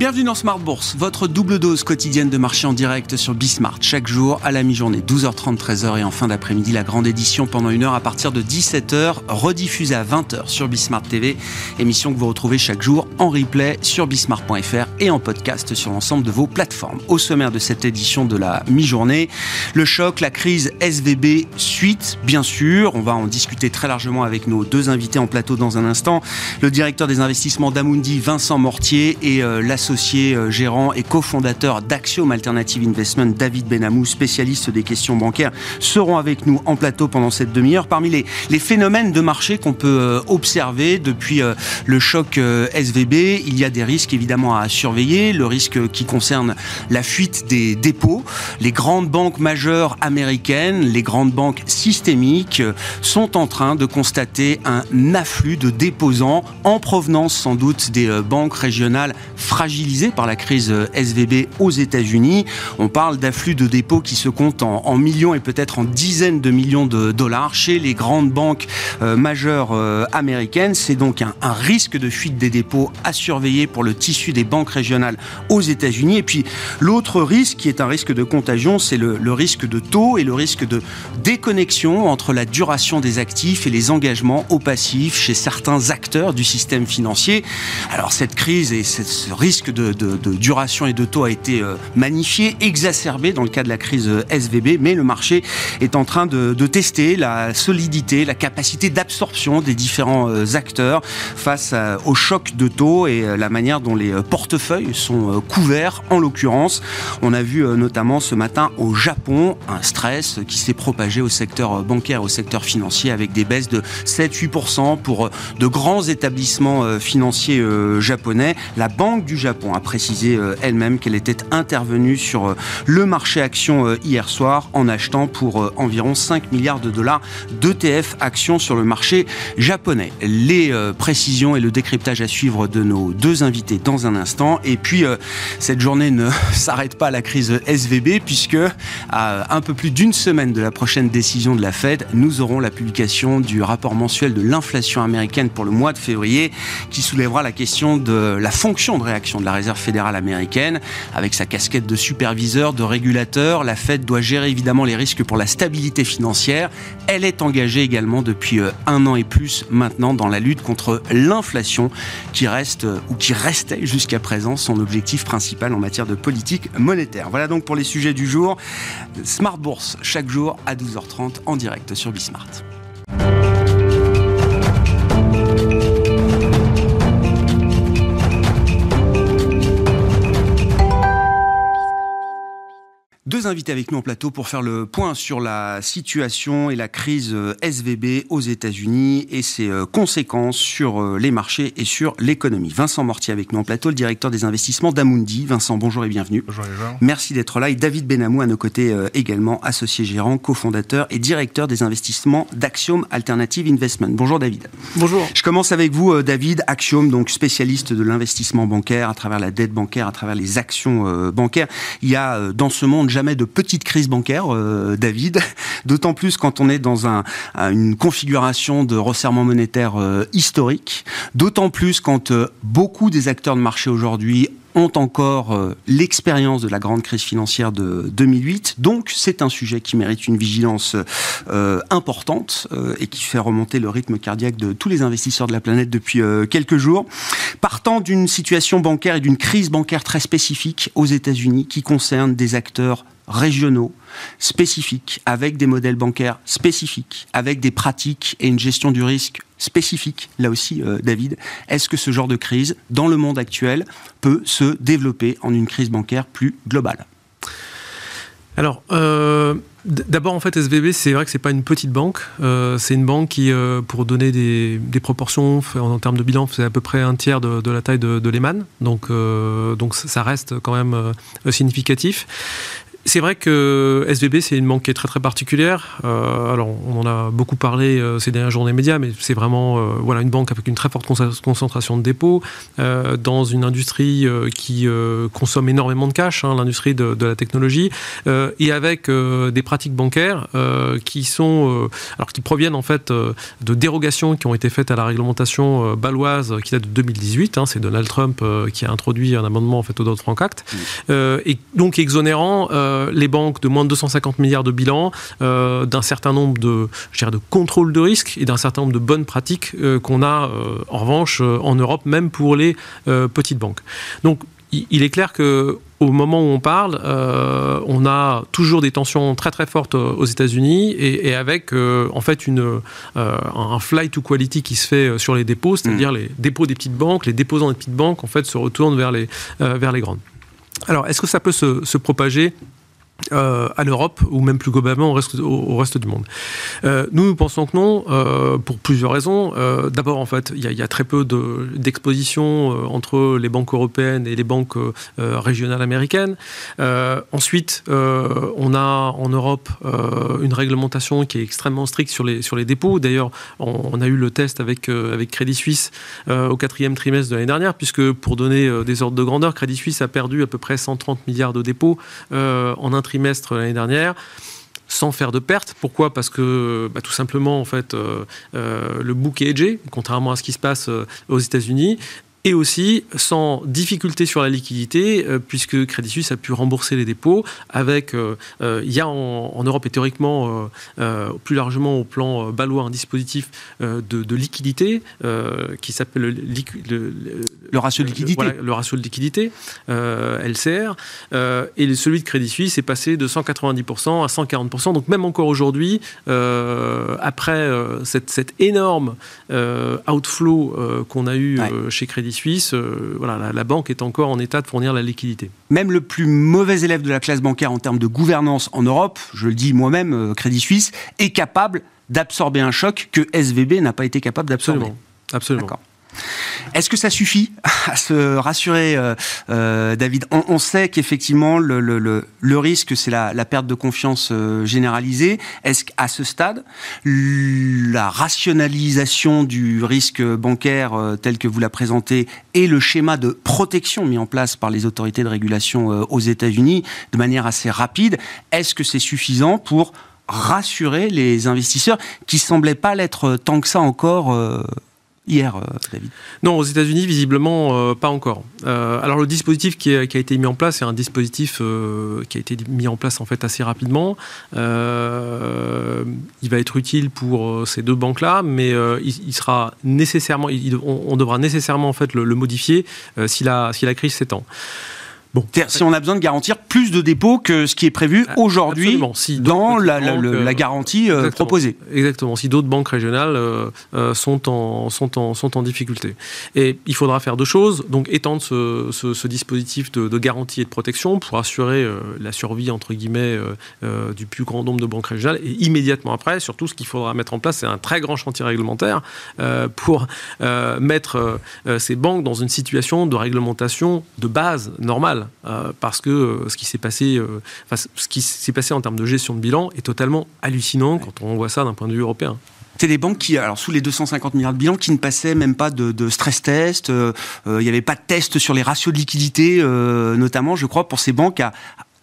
Bienvenue dans Smart Bourse, votre double dose quotidienne de marché en direct sur Bismart, chaque jour à la mi-journée, 12h30, 13h et en fin d'après-midi, la grande édition pendant une heure à partir de 17h, rediffusée à 20h sur Bismart TV, émission que vous retrouvez chaque jour en replay sur bismart.fr et en podcast sur l'ensemble de vos plateformes. Au sommaire de cette édition de la mi-journée, le choc, la crise SVB suite, bien sûr, on va en discuter très largement avec nos deux invités en plateau dans un instant, le directeur des investissements d'Amundi, Vincent Mortier, et euh, associé euh, gérant et cofondateur d'Axiom Alternative Investment, David Benamou, spécialiste des questions bancaires, seront avec nous en plateau pendant cette demi-heure. Parmi les, les, phénomènes de marché qu'on peut euh, observer depuis euh, le choc SVB, il y a des risques évidemment à surveiller. Le risque qui concerne la fuite des dépôts. Les grandes banques majeures américaines, les grandes banques systémiques sont en train de constater un afflux de déposants en provenance sans doute des banques régionales fragiles par la crise SVB aux États-Unis. On parle d'afflux de dépôts qui se comptent en, millions et peut-être en dizaines de millions de dollars chez les grandes banques euh, majeures euh, américaines. C'est donc un, risque de fuite des dépôts à surveiller pour le tissu des banques régionales aux États-Unis. Et puis l'autre risque, qui est un risque de contagion, c'est le, risque de taux et le risque de déconnexion entre la duration des actifs et les engagements au passif chez certains acteurs du système financier. Alors cette crise et ce risque de, duration et de taux a été euh, magnifié, exacerbé dans le cas de la crise euh, SVB, mais le marché est en train de, tester la solidité, la capacité d'absorption des différents euh, acteurs face au choc de taux et la manière dont les portefeuilles sont couverts. En l'occurrence, on a vu notamment ce matin au Japon un stress qui s'est propagé au secteur bancaire, au secteur financier avec des baisses de 7-8% pour de grands établissements financiers japonais. La Banque du Japon A précisé euh, elle-même qu'elle était intervenue sur euh, le marché action euh, hier soir en achetant pour environ 5 milliards de dollars d'ETF actions sur le marché japonais. Les précisions et le décryptage à suivre de nos deux invités dans un instant. Et puis, cette journée ne s'arrête pas à la crise SVB puisque à un peu plus d'une semaine de la prochaine décision de la Fed, nous aurons la publication du rapport mensuel de l'inflation américaine pour le mois de février qui soulèvera la question de la fonction de réaction de la Réserve fédérale américaine. Avec sa casquette de superviseur, de régulateur, la Fed doit gérer évidemment les risques pour la stabilité financière. Elle est engagée également depuis euh, un an et plus maintenant dans la lutte contre l'inflation qui reste euh, ou qui restait jusqu'à présent son objectif principal en matière de politique monétaire. Voilà donc pour les sujets du jour. Smart Bourse chaque jour à 12h30 en direct sur Bismart. Deux invités avec nous en plateau pour faire le point sur la situation et la crise euh, SVB aux États-Unis et ses euh, conséquences sur euh, les marchés et sur l'économie. Vincent Mortier avec nous en plateau, le directeur des investissements d'Amundi. Vincent, bonjour et bienvenue. Bonjour Merci d'être là. Et David Benamou à nos côtés également, associé gérant, cofondateur et directeur des investissements d'Axiom Alternative Investment. Bonjour David. Bonjour. Je commence avec vous, David. Axiom, donc spécialiste de l'investissement bancaire à travers la dette bancaire, à travers les actions bancaires. Il y a dans ce monde de petites crises bancaires, euh, David. D'autant plus quand on est dans un, une configuration de resserrement monétaire euh, historique. D'autant plus quand euh, beaucoup des acteurs de marché aujourd'hui ont encore l'expérience de la grande crise financière de 2008. Donc c'est un sujet qui mérite une vigilance importante et qui fait remonter le rythme cardiaque de tous les investisseurs de la planète depuis quelques jours. Partant d'une situation bancaire et d'une crise bancaire très spécifique aux États-Unis qui concerne des acteurs régionaux, spécifiques, avec des modèles bancaires spécifiques, avec des pratiques et une gestion du risque spécifique, là aussi, euh, David. Est-ce que ce genre de crise, dans le monde actuel, peut se développer en une crise bancaire plus globale? Alors, euh, D'abord, en fait, SVB, c'est vrai que c'est pas une petite banque. Euh, c'est une banque qui, pour donner des, proportions en, termes de bilan, c'est à peu près un tiers de, la taille de, de Lehman. Donc, donc, ça reste quand même significatif. C'est vrai que SVB, c'est une banque qui est très très particulière. Euh, alors, on en a beaucoup parlé euh, ces dernières journées médias, mais c'est vraiment euh, voilà, une banque avec une très forte concentration de dépôts, dans une industrie qui consomme énormément de cash, hein, l'industrie de, la technologie, et avec des pratiques bancaires qui, sont, alors, qui proviennent en fait de dérogations qui ont été faites à la réglementation baloise qui date de 2018. Hein, c'est Donald Trump qui a introduit un amendement en fait, au Dodd-Frank Act, et donc exonérant euh, les banques de moins de 250 milliards de bilan, euh, d'un certain nombre de, de contrôles de risque et d'un certain nombre de bonnes pratiques euh, qu'on a en revanche en Europe, même pour les petites banques. Donc il est clair que au moment où on parle, on a toujours des tensions très très fortes aux États-Unis et, avec en fait une, un flight to quality qui se fait sur les dépôts, c'est-à-dire mm. les dépôts des petites banques, les déposants des petites banques en fait se retournent vers les, vers les grandes. Alors, est-ce que ça peut se, propager euh, à l'Europe ou même plus globalement au reste, du monde. Euh, nous, nous pensons que non, euh, pour plusieurs raisons. D'abord, en fait, il y, a très peu d'exposition entre les banques européennes et les banques régionales américaines. ensuite, on a en Europe une réglementation qui est extrêmement stricte sur les, sur les dépôts. D'ailleurs, on, a eu le test avec, avec Crédit Suisse au quatrième trimestre de l'année dernière, puisque pour donner des ordres de grandeur, Crédit Suisse a perdu à peu près 130 milliards de dépôts en un trimestre l'année dernière sans faire de pertes. Pourquoi? Parce que bah, tout simplement, en fait, euh, euh, le bouc est edgé, contrairement à ce qui se passe euh, aux États-Unis et aussi sans difficulté sur la liquidité, euh, puisque Crédit Suisse a pu rembourser les dépôts avec, euh, euh, il y a en, Europe et théoriquement, plus largement au plan balois, un dispositif de, liquidité qui s'appelle le, le, ratio de liquidité. le ratio de liquidité, LCR, et celui de Crédit Suisse est passé de 190% à 140%. Donc même encore aujourd'hui, après cette, cette, énorme outflow qu'on a eu chez Crédit Suisse, euh, voilà, la, banque est encore en état de fournir la liquidité. Même le plus mauvais élève de la classe bancaire en termes de gouvernance en Europe, je le dis moi-même, euh, Crédit Suisse, est capable d'absorber un choc que SVB n'a pas été capable d'absorber. Absolument. Absolument. Est-ce que ça suffit à se rassurer, euh, euh, David? On, sait qu'effectivement, le, risque, c'est la, perte de confiance euh, généralisée. Est-ce qu'à ce stade, la rationalisation du risque bancaire tel que vous l'a présenté et le schéma de protection mis en place par les autorités de régulation aux États-Unis de manière assez rapide, est-ce que c'est suffisant pour rassurer les investisseurs qui semblaient pas l'être tant que ça encore hier, euh, David Non, aux États-Unis, visiblement, euh, pas encore. Euh, alors, le dispositif qui a, été mis en place, c'est un dispositif qui a été mis en place en fait assez rapidement. il va être utile pour ces deux banques-là, mais il, sera nécessairement, on, devra nécessairement en fait le, modifier si la, si la crise s'étend. Bon. Si on a besoin de garantir plus de dépôts que ce qui est prévu ah, aujourd'hui dans la, la, garantie euh, proposée. Exactement. Si d'autres banques régionales euh, euh, sont, en, sont, en, sont en difficulté. Et il faudra faire deux choses. Donc étendre ce, ce, dispositif de, garantie et de protection pour assurer la survie, entre guillemets, du plus grand nombre de banques régionales. Et immédiatement après, surtout, ce qu'il faudra mettre en place, c'est un très grand chantier réglementaire pour mettre ces banques dans une situation de réglementation de base normale. Euh, parce que euh, ce qui s'est passé, euh, ce qui s'est passé en termes de gestion de bilan est totalement hallucinant quand on voit ça d'un point de vue européen. C'est des banques qui, alors sous les 250 milliards de bilan, qui ne passaient même pas de, stress test. Il n'y avait pas de test sur les ratios de liquidité, notamment, je crois, pour ces banques à,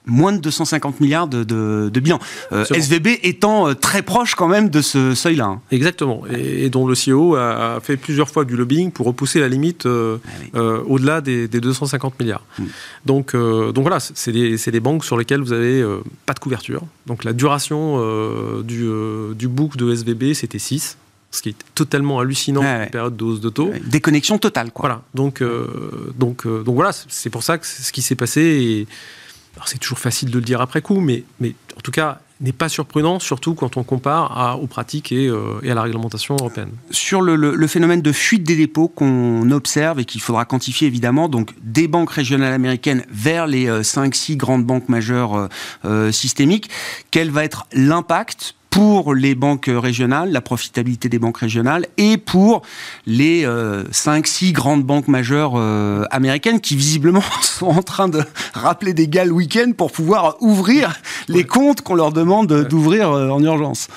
moins de 250 milliards de, de, bilan. Euh, SVB étant euh, très proche quand même de ce seuil-là. Hein. Exactement, et, dont le CEO a, fait plusieurs fois du lobbying pour repousser la limite euh, ah au-delà des, 250 milliards. Hmm. Donc, donc voilà, c'est des, des, banques sur lesquelles vous n'avez pas de couverture. Donc la duration du, du book de SVB, c'était 6 ce qui est totalement hallucinant en période de hausse de taux. Déconnexion totale, quoi. Voilà. Donc, donc, donc voilà, c'est pour ça que ce qui s'est passé. C'est toujours facile de le dire après coup, mais, en tout cas, n'est pas surprenant, surtout quand on compare aux pratiques et, euh, et, à la réglementation européenne. Sur le, le, phénomène de fuite des dépôts qu'on observe et qu'il faudra quantifier évidemment, donc des banques régionales américaines vers les 5-6 euh, grandes banques majeures euh, systémiques, quel va être l'impact pour les banques régionales, la profitabilité des banques régionales, et pour les euh, 5-6 grandes banques majeures euh, américaines qui visiblement sont en train de rappeler des gars le week-end pour pouvoir ouvrir les comptes qu'on leur demande d'ouvrir euh, en urgence.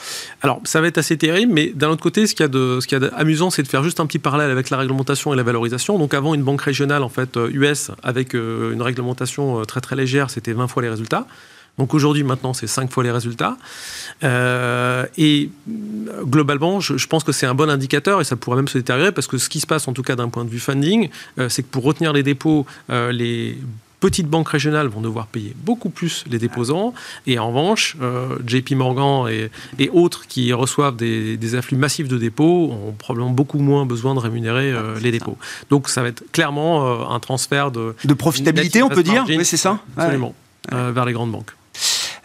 Alors, ça va être assez terrible, mais d'un autre côté, ce qu'il y a de, ce qu'il y a d'amusant, c'est de faire juste un petit parallèle avec la réglementation et la valorisation. Donc, avant, une banque régionale, en fait, US, avec une réglementation très très légère, c'était 20 fois les résultats. Donc aujourd'hui, maintenant, c'est 5 fois les résultats. Euh, et globalement, je, je pense que c'est un bon indicateur et ça pourrait même se détériorer parce que ce qui se passe, en tout cas d'un point de vue funding, euh, c'est que pour retenir les dépôts, euh, les petites banques régionales vont devoir payer beaucoup plus les déposants. Et en revanche, euh, JP Morgan et, et, autres qui reçoivent des, des, afflux massifs de dépôts ont probablement beaucoup moins besoin de rémunérer euh, les dépôts. Donc ça va être clairement euh, un transfert de... De profitabilité, on peut dire Oui, c'est ça Absolument, ouais. vers les grandes banques.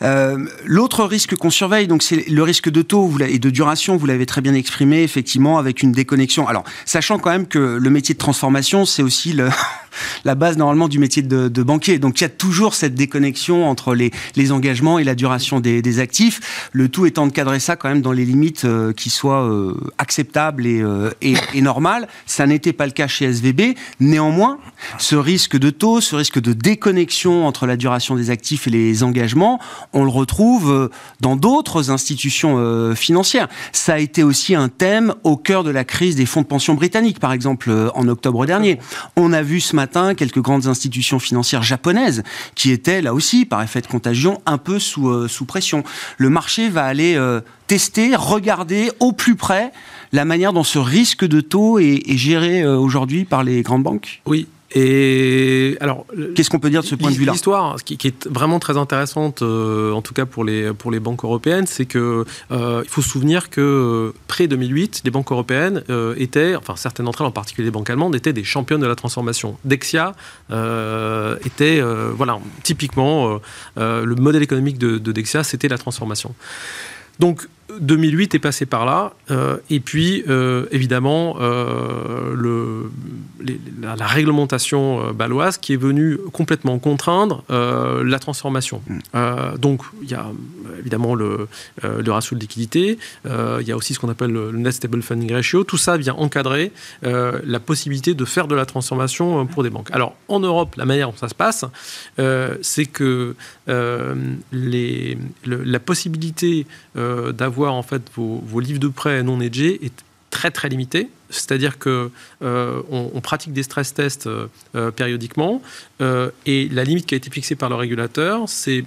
Euh, L'autre risque qu'on surveille, donc c'est le risque de taux et de duration. Vous l'avez très bien exprimé, effectivement, avec une déconnexion. Alors, sachant quand même que le métier de transformation, c'est aussi le la base normalement du métier de, de, banquier. Donc il y a toujours cette déconnexion entre les, les engagements et la duration des, des, actifs. Le tout étant de cadrer ça quand même dans les limites euh, qui soient euh, acceptables et, euh, et, et normales. Ça n'était pas le cas chez SVB. Néanmoins, ce risque de taux, ce risque de déconnexion entre la duration des actifs et les engagements, on le retrouve dans d'autres institutions financières. Ça a été aussi un thème au cœur de la crise des fonds de pension britanniques, par exemple, en octobre dernier. On a vu ce matin quelques grandes institutions financières japonaises qui étaient là aussi, par effet de contagion, un peu sous, euh, sous pression. Le marché va aller euh, tester, regarder au plus près la manière dont ce risque de taux est, est géré euh, aujourd'hui par les grandes banques? Oui, et alors, qu'est-ce qu'on peut dire de ce point de vue-là? L'histoire, qui, qui, est vraiment très intéressante, euh, en tout cas pour les pour les banques européennes, c'est que euh, il faut se souvenir que près 2008, les banques européennes euh, étaient, enfin certaines d'entre elles, en particulier les banques allemandes, étaient des championnes de la transformation. Dexia euh, était, voilà, typiquement le modèle économique de, de Dexia, c'était la transformation. Donc 2008 est passé par là, euh, et puis euh, évidemment euh, le, les, la, la, réglementation baloise qui est venue complètement contraindre la transformation. Mmh. donc il y a évidemment le, le ratio de liquidité, il y a aussi ce qu'on appelle le net stable funding ratio. Tout ça vient encadrer la possibilité de faire de la transformation pour des banques. Alors en Europe, la manière dont ça se passe, c'est que le, la possibilité d'avoir en fait vos, livres de prêt non hedgés est très très limité. C'est-à-dire que euh, on, pratique des stress tests euh, périodiquement euh, et la limite qui a été fixée par le régulateur, c'est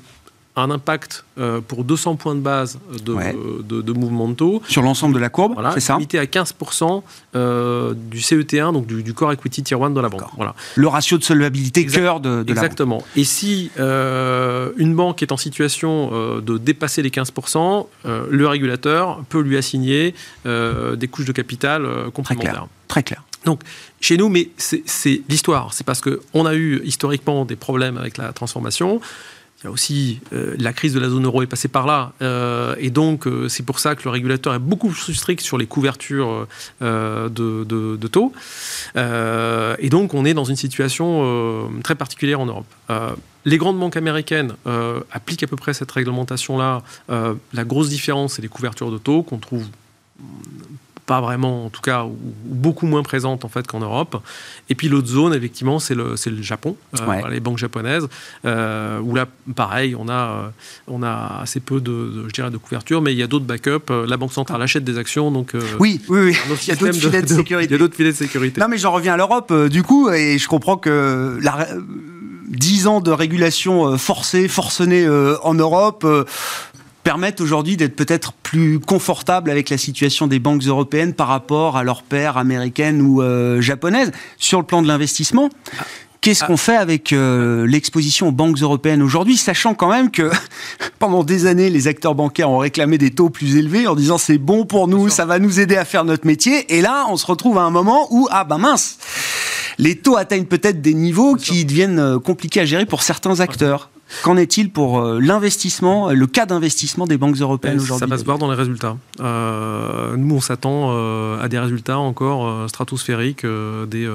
un impact euh, pour 200 points de base de, ouais. de, de mouvement de taux. Sur l'ensemble de la courbe, voilà, c'est ça Limité à 15% euh, du CET1, donc du, du, core equity tier 1 de la banque. Voilà. Le ratio de solvabilité exact, cœur de, de Exactement. La banque. Et si euh, une banque est en situation de dépasser les 15%, euh, le régulateur peut lui assigner des couches de capital complémentaires. Très clair. Très clair. Donc, chez nous, mais c'est l'histoire. C'est parce qu'on a eu historiquement des problèmes avec la transformation. Il y a aussi euh, la crise de la zone euro est passée par là, euh, et donc euh, c'est pour ça que le régulateur est beaucoup plus strict sur les couvertures de, de, taux. Et donc on est dans une situation très particulière en Europe. les grandes banques américaines appliquent à peu près cette réglementation-là. la grosse différence, c'est les couvertures de taux qu'on trouve pas vraiment, en tout cas, ou, ou beaucoup moins présente en fait qu'en Europe. Et puis l'autre zone, effectivement, c'est le, le Japon, euh, ouais. les banques japonaises, euh, où là, pareil, on a, on a assez peu de, de je dirais, de couverture, mais il y a d'autres backups. La Banque centrale achète des actions, donc euh, oui, oui, oui. il y a d'autres filets de, de, sécurité. Il y a d'autres filets de sécurité. Non, mais j'en reviens à l'Europe, euh, du coup, et je comprends que la 10 ans de régulation forcée, forcenée en Europe permettent aujourd'hui d'être peut-être plus confortables avec la situation des banques européennes par rapport à leurs pairs américaines ou euh, japonaises. Sur le plan de l'investissement, Qu'est-ce qu'on fait avec euh, l'exposition aux banques européennes aujourd'hui, sachant quand même que pendant des années, les acteurs bancaires ont réclamé des taux plus élevés en disant c'est bon pour nous, ça va nous aider à faire notre métier. Et là, on se retrouve à un moment où, ah ben mince, les taux atteignent peut-être des niveaux qui deviennent euh, compliqués à gérer pour certains acteurs. Qu'en est-il pour euh, l'investissement, le cas d'investissement des banques européennes aujourd'hui Ça va se voir dans les résultats. Euh, nous, on s'attend à des résultats encore stratosphériques des,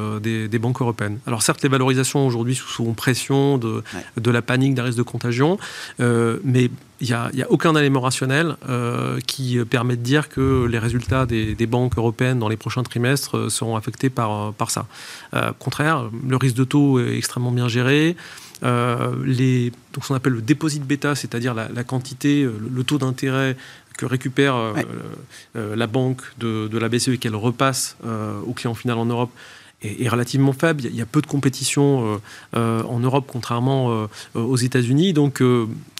des, banques européennes. Alors certes, les valorisations aujourd'hui sous pression de, de la panique, d'un risque de contagion, mais il n'y a, a, aucun élément rationnel qui permet de dire que les résultats des, des, banques européennes dans les prochains trimestres seront affectés par, par ça. au contraire, le risque de taux est extrêmement bien géré. Euh, les, donc ce qu'on appelle le déposit bêta, c'est-à-dire la, quantité, euh, le, taux d'intérêt que récupère euh, la banque de, la BCE et qu'elle repasse au client final en Europe, est, relativement faible. Il y, a, peu de compétition en Europe, contrairement aux États-Unis. Donc,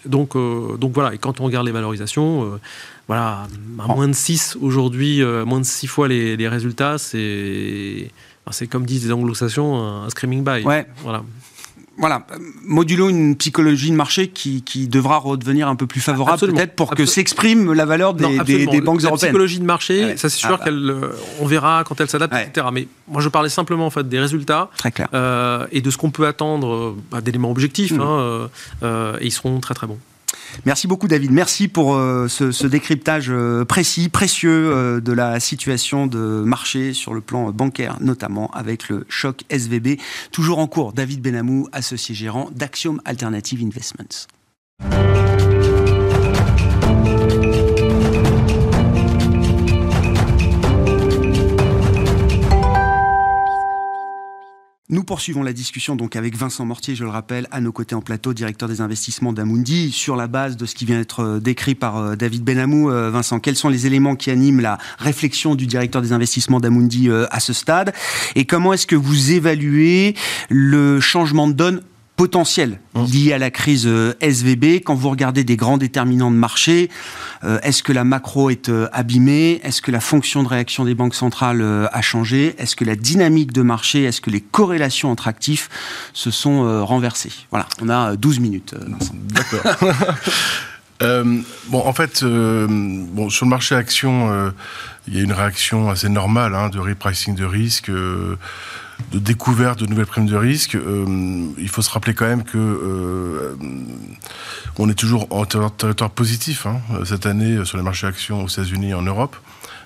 donc, donc voilà. Et quand on regarde les valorisations, voilà, à moins de 6 aujourd'hui, moins de 6 fois les, les résultats, c'est c'est comme disent les anglo-saxons, un screaming buy. Ouais. Voilà voilà, modulo une psychologie de marché qui, devra redevenir un peu plus favorable peut-être pour que s'exprime la valeur des, banques européennes. La psychologie de marché, ça c'est sûr ah, qu'on euh, verra quand elle s'adapte, etc. Mais moi je parlais simplement en fait des résultats très clair. Euh, et de ce qu'on peut attendre bah, d'éléments objectifs, mmh. hein, euh, et ils seront très très bons. Merci beaucoup David, merci pour euh, ce, décryptage euh, précis, précieux euh, de la situation de marché sur le plan bancaire, notamment avec le choc SVB. Toujours en cours, David Benamou, associé gérant d'Axiom Alternative Investments. Nous poursuivons la discussion donc avec Vincent Mortier, je le rappelle, à nos côtés en plateau, directeur des investissements d'Amundi, sur la base de ce qui vient d'être euh, décrit par euh, David Benamou. Euh, Vincent, quels sont les éléments qui animent la réflexion du directeur des investissements d'Amundi à ce stade? Et comment est-ce que vous évaluez le changement de donne potentiel mmh. lié à la crise euh, SVB. Quand vous regardez des grands déterminants de marché, euh, est-ce que la macro est euh, abîmée? Est-ce que la fonction de réaction des banques centrales a changé? Est-ce que la dynamique de marché, est-ce que les corrélations entre actifs se sont renversées? Voilà, on a 12 minutes. D'accord. bon, en fait, bon, sur le marché action, il y a une réaction assez normale hein, de repricing de risque de découverte de nouvelles primes de risque, euh, il faut se rappeler quand même que euh, on est toujours en territoire positif hein, cette année sur les marchés actions aux États-Unis et en Europe.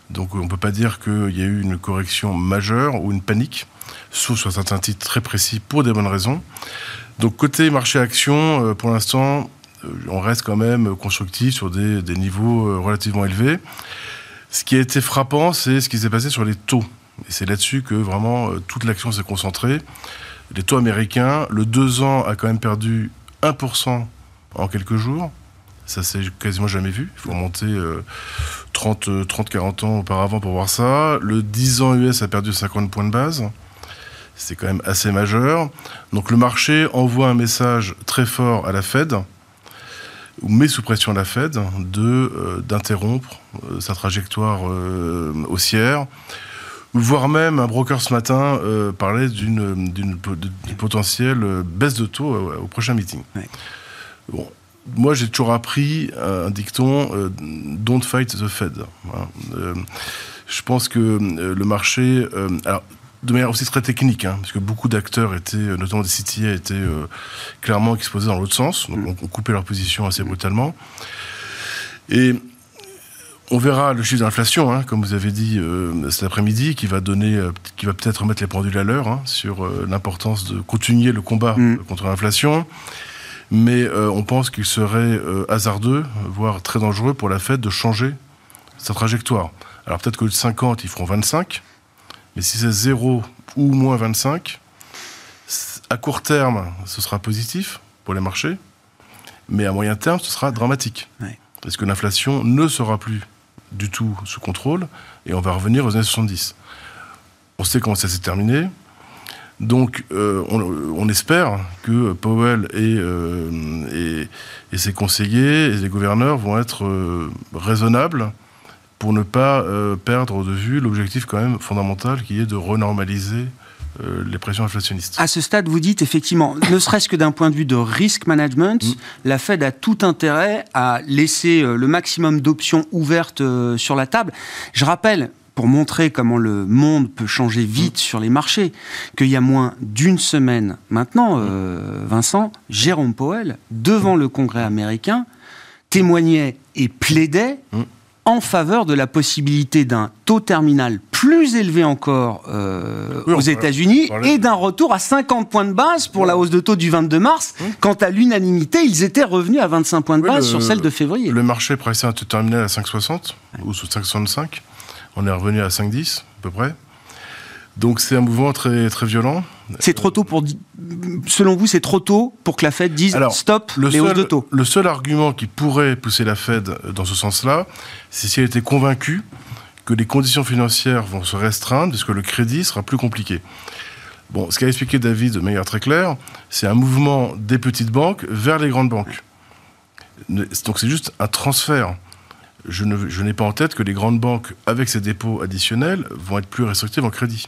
Donc on ne peut pas dire qu'il y a eu une correction majeure ou une panique, sauf sur certains titres très précis pour des bonnes raisons. Donc côté marché actions, euh, pour l'instant, on reste quand même constructif sur des, des niveaux relativement élevés. Ce qui a été frappant, c'est ce qui s'est passé sur les taux. Et c'est là-dessus que vraiment euh, toute l'action s'est concentrée. Les taux américains, le 2 ans a quand même perdu 1% en quelques jours. Ça, c'est quasiment jamais vu. Il faut remonter 30, euh, 40 euh, ans auparavant pour voir ça. Le 10 ans US a perdu 50 points de base. C'est quand même assez majeur. Donc le marché envoie un message très fort à la Fed, ou met sous pression la Fed, d'interrompre sa trajectoire haussière voire même un broker ce matin euh, parlait d'une potentielle euh, baisse de taux euh, au prochain meeting. Bon, moi, j'ai toujours appris un dicton Don't fight the Fed. je pense que le marché. alors, de manière aussi très technique, hein, parce que beaucoup d'acteurs étaient, notamment des CTA, étaient clairement exposés dans l'autre sens, donc mm. on, on, coupait leur position assez brutalement. Et on verra le chiffre d'inflation, hein, comme vous avez dit euh, cet après-midi, qui va donner, euh, qui va peut-être remettre les pendules à l'heure hein, sur euh, l'importance de continuer le combat mm. contre l'inflation. Mais on pense qu'il serait hasardeux, voire très dangereux pour la Fed de changer sa trajectoire. Alors peut-être que de 50, ils feront 25, mais si c'est 0 ou moins 25, à court terme, ce sera positif pour les marchés, mais à moyen terme, ce sera dramatique. Parce que l'inflation ne sera plus du tout sous contrôle, et on va revenir aux années 70. On sait comment ça s'est terminé. Donc, euh, on, espère que Powell euh, et, ses conseillers et les gouverneurs vont être euh, raisonnables pour ne pas perdre de vue l'objectif quand même fondamental qui est de renormaliser euh, les pressions inflationnistes. À ce stade, vous dites effectivement, ne serait-ce que d'un point de vue de risk management, mm. la Fed a tout intérêt à laisser euh, le maximum d'options ouvertes euh, sur la table. Je rappelle, pour montrer comment le monde peut changer vite mm. sur les marchés, qu'il y a moins d'une semaine maintenant, Vincent, Jérôme Powell, devant le Congrès américain, témoignait et plaidait en faveur de la possibilité d'un taux terminal plus élevé encore euh, aux États-Unis et d'un retour à 50 points de base pour la hausse de taux du 22 mars. Quant à l'unanimité, ils étaient revenus à 25 points de base sur celle de février. Le marché pressait un taux terminal à 5,60 ou sous 5,65. On est revenu à 5,10 à peu près. Donc c'est un mouvement très, très violent. C'est trop tôt pour. Selon vous, c'est trop tôt pour que la Fed dise stop le les hausses de taux? Le seul argument qui pourrait pousser la Fed dans ce sens-là, c'est si elle était convaincue que les conditions financières vont se restreindre, puisque le crédit sera plus compliqué. Bon, ce qu'a expliqué David de manière très claire, c'est un mouvement des petites banques vers les grandes banques. Donc c'est juste un transfert. Je n'ai pas en tête que les grandes banques, avec ces dépôts additionnels, vont être plus restrictives en crédit.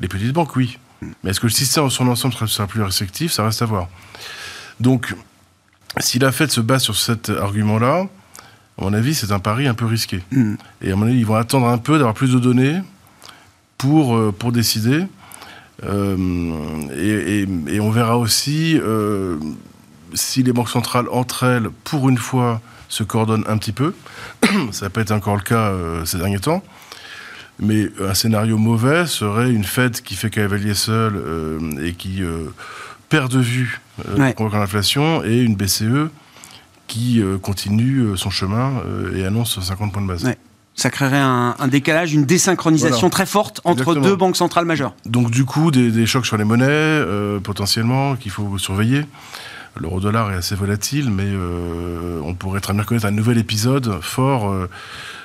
Les petites banques, oui. Mais est-ce que le système en son ensemble sera plus restrictif Ça reste à voir. Donc, si la Fed se base sur cet argument-là, à mon avis, c'est un pari un peu risqué. Hmm. Et à mon avis, ils vont attendre un peu d'avoir plus de données pour, euh, pour décider. Euh, et, on verra aussi euh, si les banques centrales, entre elles, pour une fois, se coordonnent un petit peu. Ça n'a pas été encore le cas ces derniers temps. Mais un scénario mauvais serait une Fed qui fait cavalier seul euh, et qui euh, perd de vue euh, l'inflation et une BCE qui continue son chemin et annonce 50 points de base. Ça créerait un, décalage, une désynchronisation très forte entre deux banques centrales majeures. Donc du coup, des, chocs sur les monnaies, potentiellement, qu'il faut surveiller. L'euro-dollar est assez volatile, mais on pourrait très bien connaître un nouvel épisode fort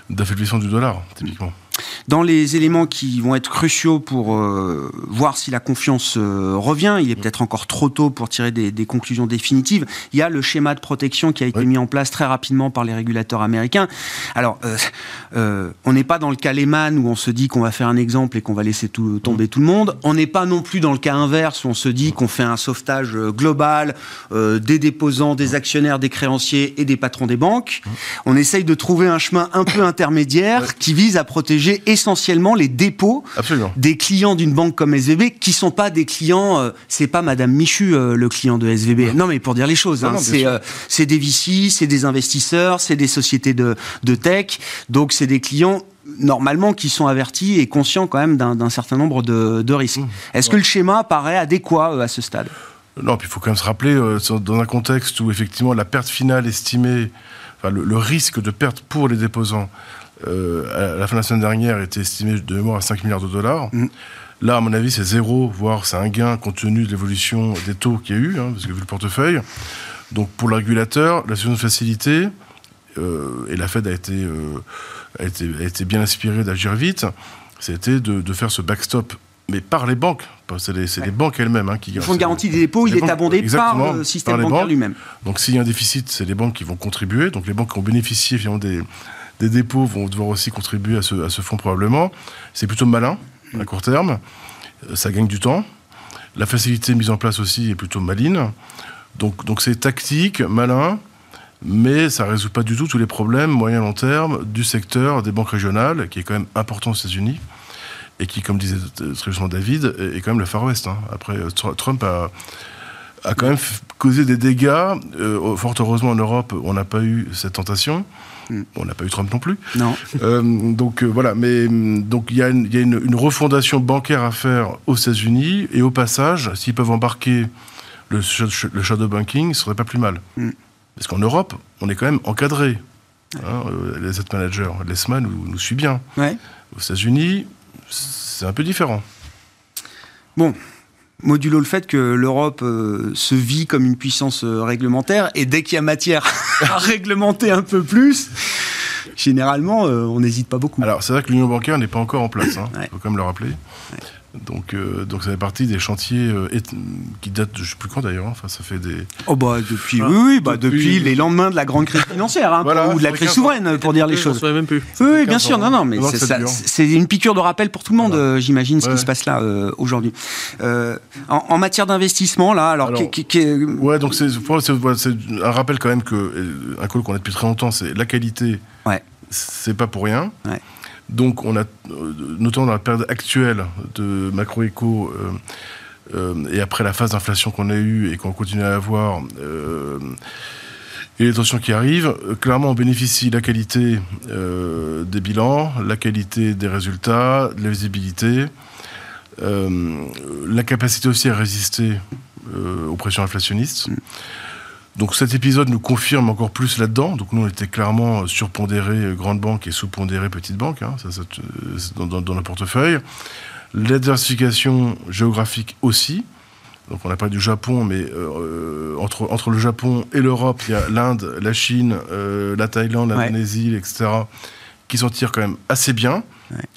d'affaiblissement du dollar, typiquement. Dans les éléments qui vont être cruciaux pour euh, voir si la confiance euh, revient, il est peut-être encore trop tôt pour tirer des, conclusions définitives. Il y a le schéma de protection qui a été mis en place très rapidement par les régulateurs américains. Alors, euh, on n'est pas dans le cas Lehman où on se dit qu'on va faire un exemple et qu'on va laisser tout, tomber tout le monde. On n'est pas non plus dans le cas inverse où on se dit qu'on fait un sauvetage global des déposants, des actionnaires, des créanciers et des patrons des banques. On essaye de trouver un chemin un peu intermédiaire qui vise à protéger essentiellement les dépôts des clients d'une banque comme SVB qui sont pas des clients. Euh, c'est pas Madame Michu euh, le client de SVB. Non, mais pour dire les choses, hein, euh, c'est des VC, c'est des investisseurs, c'est des sociétés de, de tech. Donc c'est des clients normalement qui sont avertis et conscients quand même d'un certain nombre de, de risques. Mmh. Est-ce que le schéma paraît adéquat à ce stade? Non, puis il faut quand même se rappeler, dans un contexte où effectivement la perte finale estimée, enfin, le, risque de perte pour les déposants euh, à la fin de la semaine dernière, était estimé de mémoire à 5 milliards de dollars. Mm. Là, à mon avis, c'est zéro, voire c'est un gain compte tenu de l'évolution des taux qu'il y a eu, hein, parce que vu le portefeuille. Donc pour le régulateur, la situation de facilité, euh, et la Fed a été, euh, a été, a été, bien inspirée d'agir vite, c'était de, de, faire ce backstop mais par les banques. C'est les, banques elles-mêmes hein, qui. Le fonds de garantie des dépôts, il est abondé par le système bancaire lui-même. Donc s'il y a un déficit, c'est les banques qui vont contribuer. Donc les banques qui ont bénéficié finalement des, des dépôts vont devoir aussi contribuer à ce, à ce fonds probablement. C'est plutôt malin à court terme. Euh, ça gagne du temps. La facilité mise en place aussi est plutôt maline. Donc, donc c'est tactique, malin, mais ça ne résout pas du tout tous les problèmes moyen-long terme du secteur des banques régionales, qui est quand même important aux États-Unis, et qui, comme disait très justement David, est quand même le Far West. Hein. Après, euh, Trump a, a quand même causé des dégâts. Euh, fort heureusement, en Europe, on n'a pas eu cette tentation. Mm. On n'a pas eu Trump non plus. Non. Euh, donc euh, voilà, mais mm, donc il y a, une, refondation bancaire à faire aux États-Unis et au passage, s'ils peuvent embarquer le, shadow banking, ce serait pas plus mal. Mm. Parce qu'en Europe, on est quand même encadré. Hein, euh, les asset managers, l'ESMA nous, nous suit bien. Aux États-Unis, c'est un peu différent. Bon, modulo le fait que l'Europe euh, se vit comme une puissance euh, réglementaire, et dès qu'il y a matière à réglementer un peu plus, généralement, euh, on n'hésite pas beaucoup. Alors, c'est vrai que l'union bancaire n'est pas encore en place, il hein, faut quand même le rappeler. Donc, euh, donc ça fait partie des chantiers euh, qui datent de je sais plus quand d'ailleurs. Hein. Enfin, ça fait des. Oh bah depuis, oui, bah depuis, les lendemains de la grande crise financière, hein, ou de la crise souveraine, pour dire les choses. Même plus. Oui, bien sûr, non, non, mais c'est une piqûre de rappel pour tout le monde, euh, j'imagine, ce qui se passe là aujourd'hui. En, matière d'investissement, là, alors. Ouais, donc c'est un rappel quand même que un call qu'on a depuis très longtemps, c'est la qualité. Ouais. C'est pas pour rien. Ouais. Donc, on a, notamment dans la période actuelle de macroéco, euh, euh, et après la phase d'inflation qu'on a eue et qu'on continue à avoir, euh, et les tensions qui arrivent. Clairement, on bénéficie de la qualité des bilans, la qualité des résultats, de la visibilité, la capacité aussi à résister aux pressions inflationnistes. Donc cet épisode nous confirme encore plus là-dedans. Donc nous, on était clairement surpondéré euh, grande banque et sous-pondéré petite banque, hein, ça, dans, dans, dans, le portefeuille. La diversification géographique aussi. Donc on n'a pas du Japon, mais euh, entre, entre le Japon et l'Europe, il y a l'Inde, la Chine, euh, la Thaïlande, l'Indonésie, etc., qui s'en tirent quand même assez bien.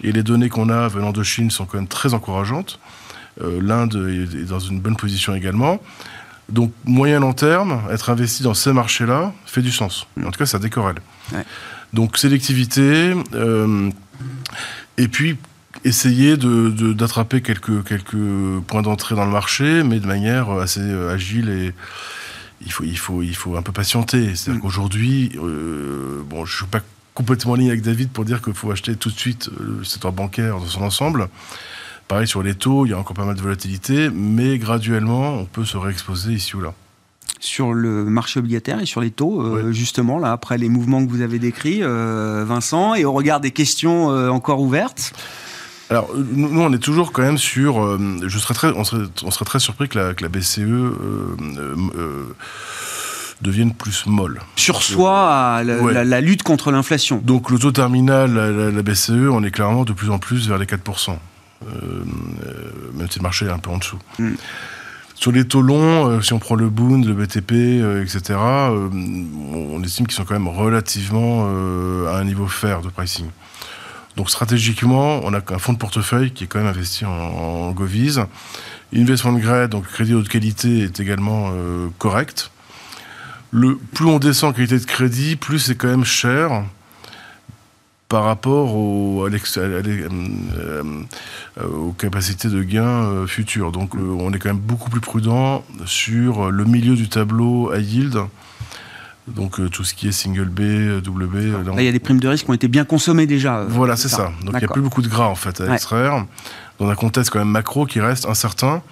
Et les données qu'on a venant de Chine sont quand même très encourageantes. L'Inde est dans une bonne position également. Donc, moyen long terme, être investi dans ces marchés-là fait du sens. En tout cas, ça décorrèle. Donc, sélectivité, euh, et puis essayer d'attraper de, quelques, quelques points d'entrée dans le marché, mais de manière assez euh, agile et il faut, il faut, il faut un peu patienter. C'est-à-dire mm. qu'aujourd'hui, euh, bon, je ne suis pas complètement en ligne avec David pour dire qu'il faut acheter tout de suite le secteur bancaire dans son ensemble. Pareil sur les taux, il y a encore pas mal de volatilité, mais graduellement, on peut se réexposer ici ou là sur le marché obligataire et sur les taux, euh, justement, là, après les mouvements que vous avez décrits, euh, Vincent, et au regard des questions euh, encore ouvertes alors, nous, on est toujours quand même sur. je serais très, on, serait, on serait très surpris que la, que la BCE devienne plus molle. Sur soi, la, lutte contre l'inflation. Donc, le taux terminal, la, la, BCE, on est clairement de plus en plus vers les 4%. Euh, même si le marché est un peu en dessous. Mm. Sur les taux longs, euh, si on prend le Bund, le BTP, euh, etc., on estime qu'ils sont quand même relativement à un niveau fair de pricing. Donc stratégiquement, on a un fonds de portefeuille qui est quand même investi en, en Govise. Investment grade, donc crédit haute qualité, est également correct. Le, plus on descend en qualité de crédit, plus c'est quand même cher par rapport au, euh, aux capacités de gain euh, futures. Donc euh, on est quand même beaucoup plus prudent sur le milieu du tableau à yield. Donc tout ce qui est single B, double B. Là, il y a des primes de risque qui ont été bien consommées déjà. Voilà, c'est ça. Donc il n'y a plus beaucoup de gras en fait à extraire. Dans un contexte quand même macro qui reste incertain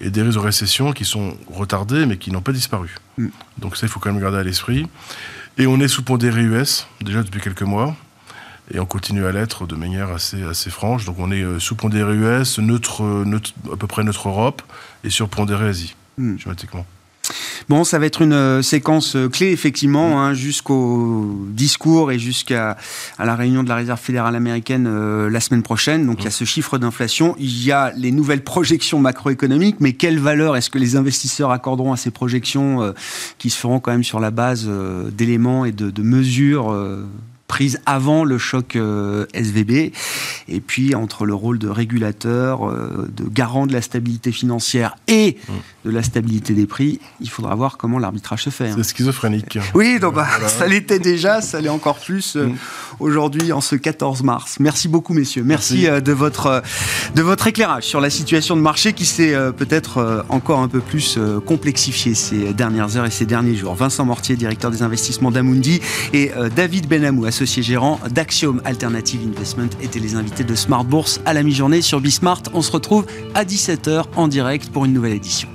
et des risques de récession qui sont retardés mais qui n'ont pas disparu. Mm. Donc ça, il faut quand même garder à l'esprit. Et on est sous pondéré US déjà depuis quelques mois et on continue à l'être de manière assez, assez franche. Donc on est euh, sous pondéré US, neutre, neutre, à peu près neutre Europe et sur pondéré Asie, hmm. schématiquement. Bon, ça va être une euh, séquence euh, clé, effectivement, hein, jusqu'au discours et jusqu'à à la réunion de la Réserve fédérale américaine la semaine prochaine. Donc, il y a ce chiffre d'inflation, il y a les nouvelles projections macroéconomiques, mais quelle valeur est-ce que les investisseurs accorderont à ces projections qui se feront quand même sur la base d'éléments et de, de mesures prise avant le choc euh, SVB. Et puis, entre le rôle de régulateur, euh, de garant de la stabilité financière et de la stabilité des prix, il faudra voir comment l'arbitrage se fait. Hein. C'est schizophrénique. Oui, donc, bah, ça l'était déjà, ça l'est encore plus euh, mm. aujourd'hui, en ce 14 mars. Merci beaucoup, messieurs. Merci, de, votre, de votre éclairage sur la situation de marché qui s'est peut-être encore un peu plus complexifiée ces dernières heures et ces derniers jours. Vincent Mortier, directeur des investissements d'Amundi, et David Benamou, associé gérant d'Axiom Alternative Investment, étaient les invités de Smart Bourse à la mi-journée sur Bismart. On se retrouve à 17h en direct pour une nouvelle édition.